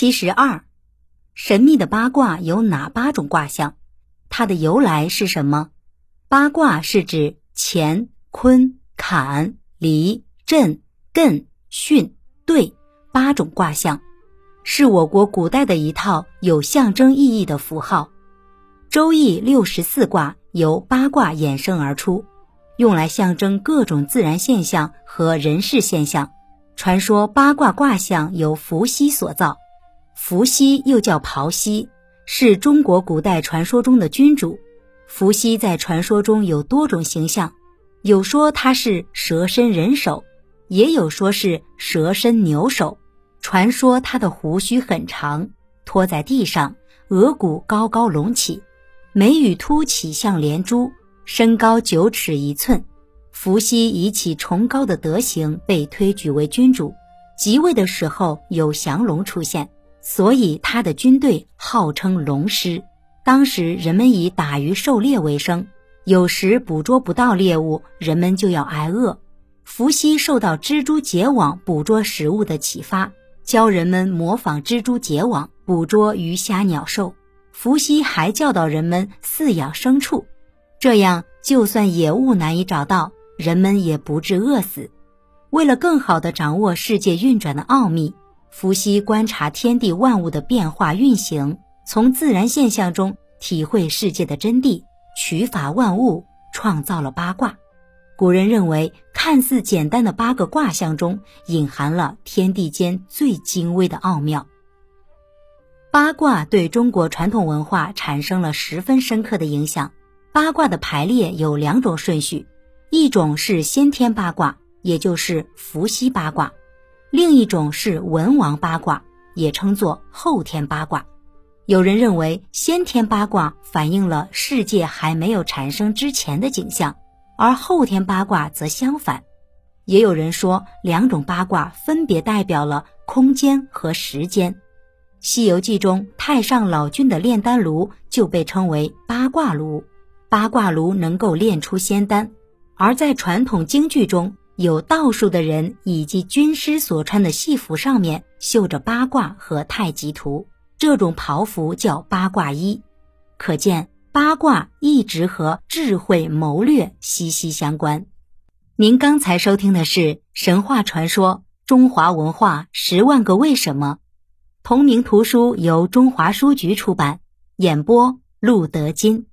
七十二，神秘的八卦有哪八种卦象？它的由来是什么？八卦是指乾、坤、坎、离、震、艮、巽、兑八种卦象，是我国古代的一套有象征意义的符号。周易六十四卦由八卦衍生而出，用来象征各种自然现象和人事现象。传说八卦卦象由伏羲所造。伏羲又叫庖羲，是中国古代传说中的君主。伏羲在传说中有多种形象，有说他是蛇身人首，也有说是蛇身牛首。传说他的胡须很长，拖在地上，额骨高高隆起，眉宇凸起像连珠，身高九尺一寸。伏羲以其崇高的德行被推举为君主，即位的时候有降龙出现。所以他的军队号称龙师。当时人们以打鱼狩猎为生，有时捕捉不到猎物，人们就要挨饿。伏羲受到蜘蛛结网捕捉食物的启发，教人们模仿蜘蛛结网捕捉鱼虾鸟兽。伏羲还教导人们饲养牲畜，这样就算野物难以找到，人们也不致饿死。为了更好地掌握世界运转的奥秘。伏羲观察天地万物的变化运行，从自然现象中体会世界的真谛，取法万物，创造了八卦。古人认为，看似简单的八个卦象中，隐含了天地间最精微的奥妙。八卦对中国传统文化产生了十分深刻的影响。八卦的排列有两种顺序，一种是先天八卦，也就是伏羲八卦。另一种是文王八卦，也称作后天八卦。有人认为先天八卦反映了世界还没有产生之前的景象，而后天八卦则相反。也有人说两种八卦分别代表了空间和时间。《西游记》中太上老君的炼丹炉就被称为八卦炉，八卦炉能够炼出仙丹。而在传统京剧中，有道术的人以及军师所穿的戏服上面绣着八卦和太极图，这种袍服叫八卦衣。可见八卦一直和智慧谋略息息相关。您刚才收听的是神话传说《中华文化十万个为什么》，同名图书由中华书局出版，演播陆德金。